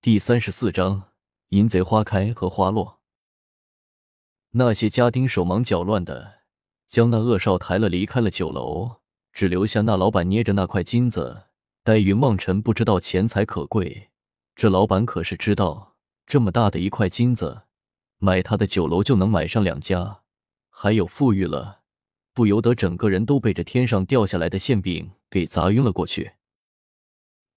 第三十四章淫贼花开和花落。那些家丁手忙脚乱的将那恶少抬了离开了酒楼，只留下那老板捏着那块金子。待云望尘不知道钱财可贵，这老板可是知道，这么大的一块金子，买他的酒楼就能买上两家，还有富裕了，不由得整个人都被这天上掉下来的馅饼给砸晕了过去。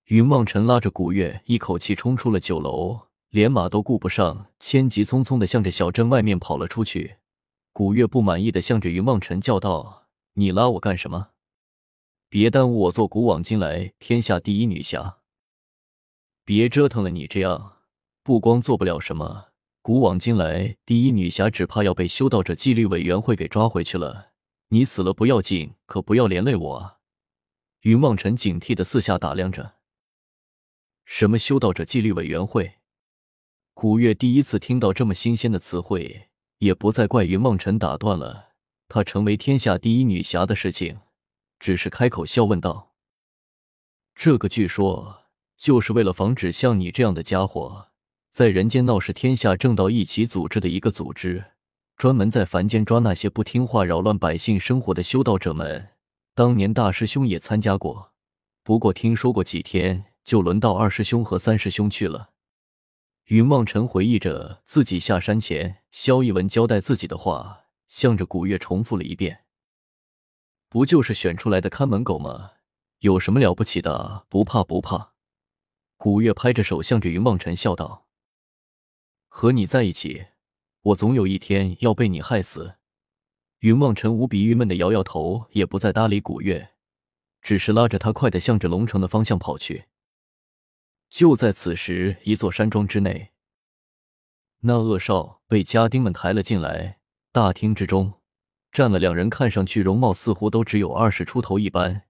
云梦辰拉着古月，一口气冲出了酒楼，连马都顾不上，千急匆匆的向着小镇外面跑了出去。古月不满意的向着云梦辰叫道：“你拉我干什么？别耽误我做古往今来天下第一女侠！别折腾了，你这样不光做不了什么，古往今来第一女侠只怕要被修道者纪律委员会给抓回去了。你死了不要紧，可不要连累我啊！”云梦辰警惕的四下打量着。什么修道者纪律委员会？古月第一次听到这么新鲜的词汇，也不再怪云梦辰打断了他成为天下第一女侠的事情，只是开口笑问道：“这个据说就是为了防止像你这样的家伙在人间闹事，天下正道一起组织的一个组织，专门在凡间抓那些不听话、扰乱百姓生活的修道者们。当年大师兄也参加过，不过听说过几天。”就轮到二师兄和三师兄去了。云望尘回忆着自己下山前萧逸文交代自己的话，向着古月重复了一遍：“不就是选出来的看门狗吗？有什么了不起的？不怕不怕。”古月拍着手，向着云望尘笑道：“和你在一起，我总有一天要被你害死。”云望尘无比郁闷的摇摇头，也不再搭理古月，只是拉着他快的向着龙城的方向跑去。就在此时，一座山庄之内，那恶少被家丁们抬了进来。大厅之中站了两人，看上去容貌似乎都只有二十出头一般，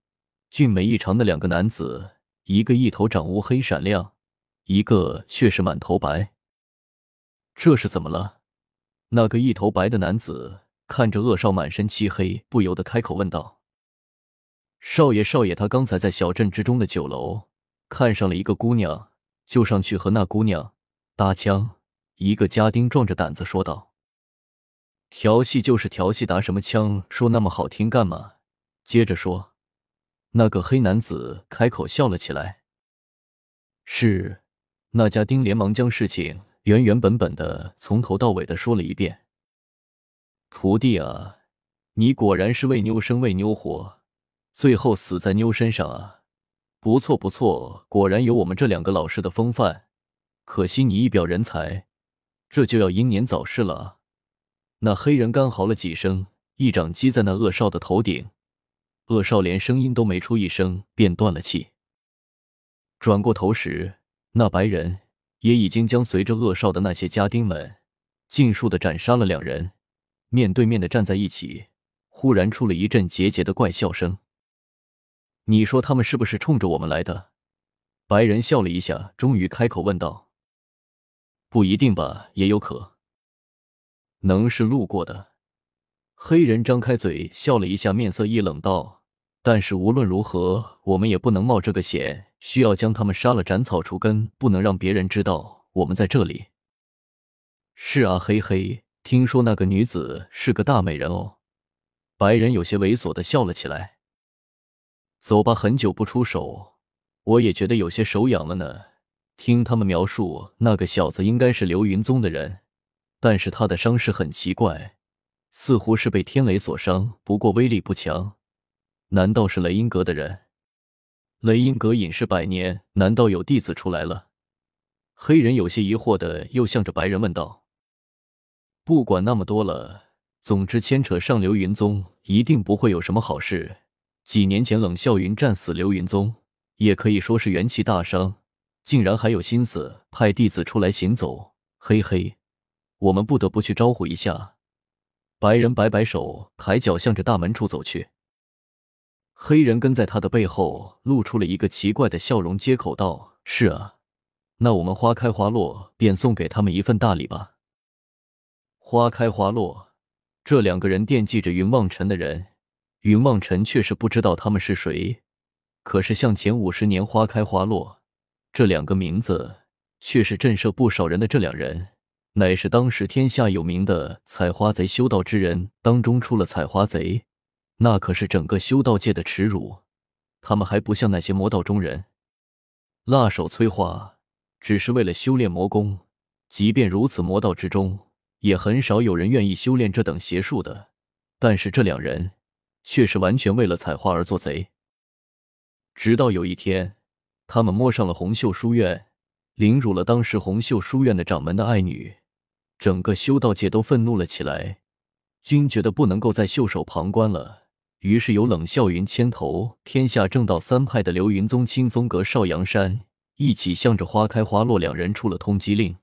俊美异常的两个男子，一个一头长乌黑闪亮，一个却是满头白。这是怎么了？那个一头白的男子看着恶少满身漆黑，不由得开口问道：“少爷，少爷，他刚才在小镇之中的酒楼。”看上了一个姑娘，就上去和那姑娘搭腔。一个家丁壮着胆子说道：“调戏就是调戏，搭什么腔？说那么好听干嘛？”接着说，那个黑男子开口笑了起来。是那家丁连忙将事情原原本本的从头到尾的说了一遍。徒弟啊，你果然是为妞生为妞活，最后死在妞身上啊！不错不错，果然有我们这两个老师的风范。可惜你一表人才，这就要英年早逝了！那黑人干嚎了几声，一掌击在那恶少的头顶，恶少连声音都没出一声，便断了气。转过头时，那白人也已经将随着恶少的那些家丁们尽数的斩杀了两人，面对面的站在一起，忽然出了一阵桀桀的怪笑声。你说他们是不是冲着我们来的？白人笑了一下，终于开口问道：“不一定吧，也有可能是路过的。”黑人张开嘴笑了一下，面色一冷道：“但是无论如何，我们也不能冒这个险，需要将他们杀了，斩草除根，不能让别人知道我们在这里。”是啊，嘿嘿，听说那个女子是个大美人哦。白人有些猥琐的笑了起来。走吧，很久不出手，我也觉得有些手痒了呢。听他们描述，那个小子应该是流云宗的人，但是他的伤势很奇怪，似乎是被天雷所伤，不过威力不强。难道是雷音阁的人？雷音阁隐世百年，难道有弟子出来了？黑人有些疑惑的又向着白人问道：“不管那么多了，总之牵扯上流云宗，一定不会有什么好事。”几年前，冷笑云战死流云宗，也可以说是元气大伤，竟然还有心思派弟子出来行走。嘿嘿，我们不得不去招呼一下。白人摆摆手，抬脚向着大门处走去。黑人跟在他的背后，露出了一个奇怪的笑容，接口道：“是啊，那我们花开花落，便送给他们一份大礼吧。”花开花落，这两个人惦记着云望尘的人。云望尘却是不知道他们是谁，可是向前五十年花开花落这两个名字却是震慑不少人的这两人，乃是当时天下有名的采花贼修道之人当中出了采花贼，那可是整个修道界的耻辱。他们还不像那些魔道中人，辣手摧花，只是为了修炼魔功。即便如此，魔道之中也很少有人愿意修炼这等邪术的。但是这两人却是完全为了采花而做贼。直到有一天，他们摸上了红袖书院。凌辱了当时红袖书院的掌门的爱女，整个修道界都愤怒了起来。均觉得不能够再袖手旁观了，于是由冷笑云牵头，天下正道三派的流云宗、清风阁、少阳山一起向着花开花落两人出了通缉令。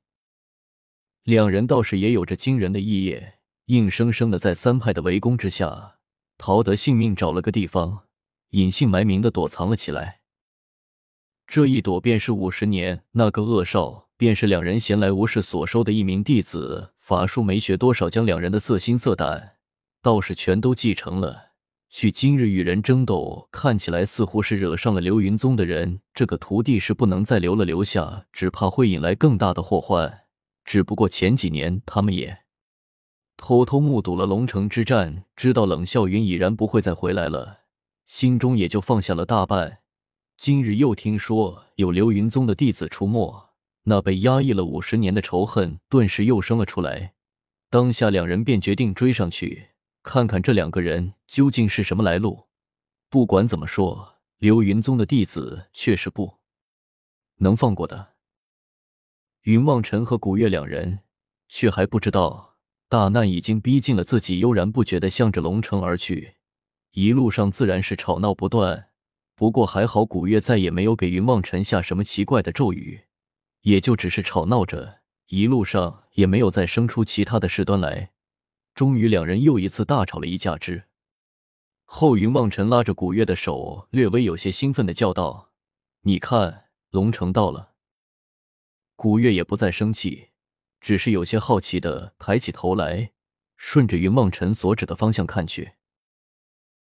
两人倒是也有着惊人的义业，硬生生的在三派的围攻之下，逃得性命，找了个地方隐姓埋名的躲藏了起来。这一躲便是五十年，那个恶少便是两人闲来无事所收的一名弟子，法术没学多少，将两人的色心色胆倒是全都继承了。去今日与人争斗，看起来似乎是惹上了流云宗的人，这个徒弟是不能再留了，留下只怕会引来更大的祸患。只不过前几年他们也偷偷目睹了龙城之战，知道冷笑云已然不会再回来了，心中也就放下了大半。今日又听说有流云宗的弟子出没，那被压抑了五十年的仇恨顿时又生了出来。当下两人便决定追上去，看看这两个人究竟是什么来路。不管怎么说，流云宗的弟子确实不能放过的。云望尘和古月两人却还不知道，大难已经逼近了自己，悠然不觉地向着龙城而去。一路上自然是吵闹不断。不过还好，古月再也没有给云望尘下什么奇怪的咒语，也就只是吵闹着，一路上也没有再生出其他的事端来。终于，两人又一次大吵了一架之后，云望尘拉着古月的手，略微有些兴奋的叫道：“你看，龙城到了。”古月也不再生气，只是有些好奇的抬起头来，顺着云梦辰所指的方向看去。